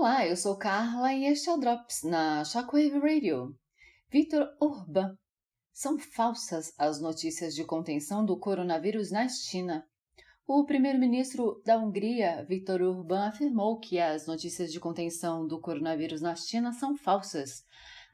Olá, eu sou Carla e este é o Drops na Shockwave Radio. Victor Urban. São falsas as notícias de contenção do coronavírus na China. O primeiro-ministro da Hungria, Viktor Orbán, afirmou que as notícias de contenção do coronavírus na China são falsas.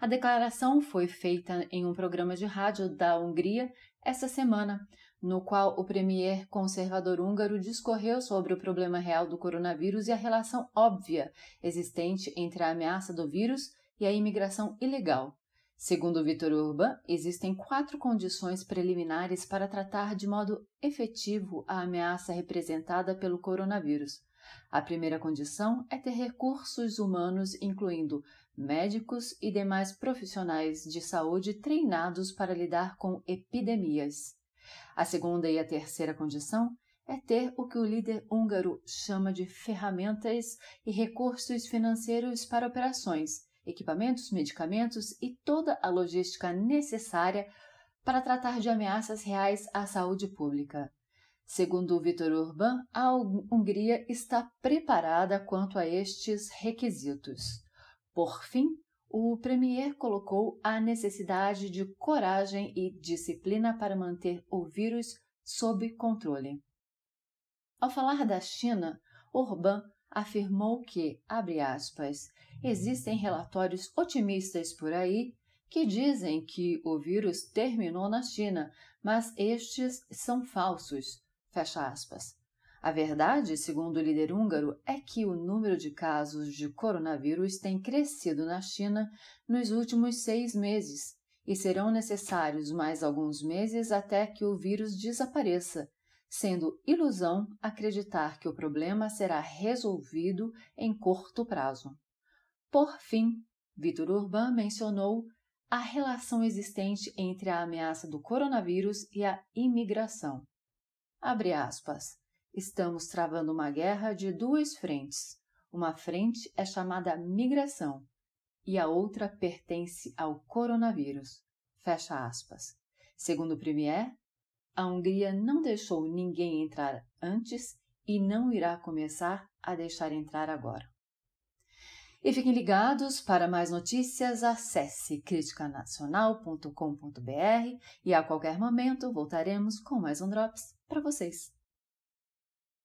A declaração foi feita em um programa de rádio da Hungria esta semana, no qual o premier conservador húngaro discorreu sobre o problema real do coronavírus e a relação óbvia existente entre a ameaça do vírus e a imigração ilegal. Segundo Vitor Urban, existem quatro condições preliminares para tratar de modo efetivo a ameaça representada pelo coronavírus. A primeira condição é ter recursos humanos, incluindo médicos e demais profissionais de saúde treinados para lidar com epidemias. A segunda e a terceira condição é ter o que o líder húngaro chama de ferramentas e recursos financeiros para operações equipamentos, medicamentos e toda a logística necessária para tratar de ameaças reais à saúde pública. Segundo Vitor Urban, a Hungria está preparada quanto a estes requisitos. Por fim, o premier colocou a necessidade de coragem e disciplina para manter o vírus sob controle. Ao falar da China, Orbán afirmou que, abre aspas, existem relatórios otimistas por aí que dizem que o vírus terminou na China, mas estes são falsos. Fecha aspas. A verdade, segundo o líder húngaro, é que o número de casos de coronavírus tem crescido na China nos últimos seis meses e serão necessários mais alguns meses até que o vírus desapareça, sendo ilusão acreditar que o problema será resolvido em curto prazo. Por fim, Vitor Urban mencionou a relação existente entre a ameaça do coronavírus e a imigração. Abre aspas. Estamos travando uma guerra de duas frentes. Uma frente é chamada migração e a outra pertence ao coronavírus. Fecha aspas. Segundo o Premier, a Hungria não deixou ninguém entrar antes e não irá começar a deixar entrar agora. E fiquem ligados para mais notícias, acesse criticanacional.com.br e a qualquer momento voltaremos com mais um Drops para vocês.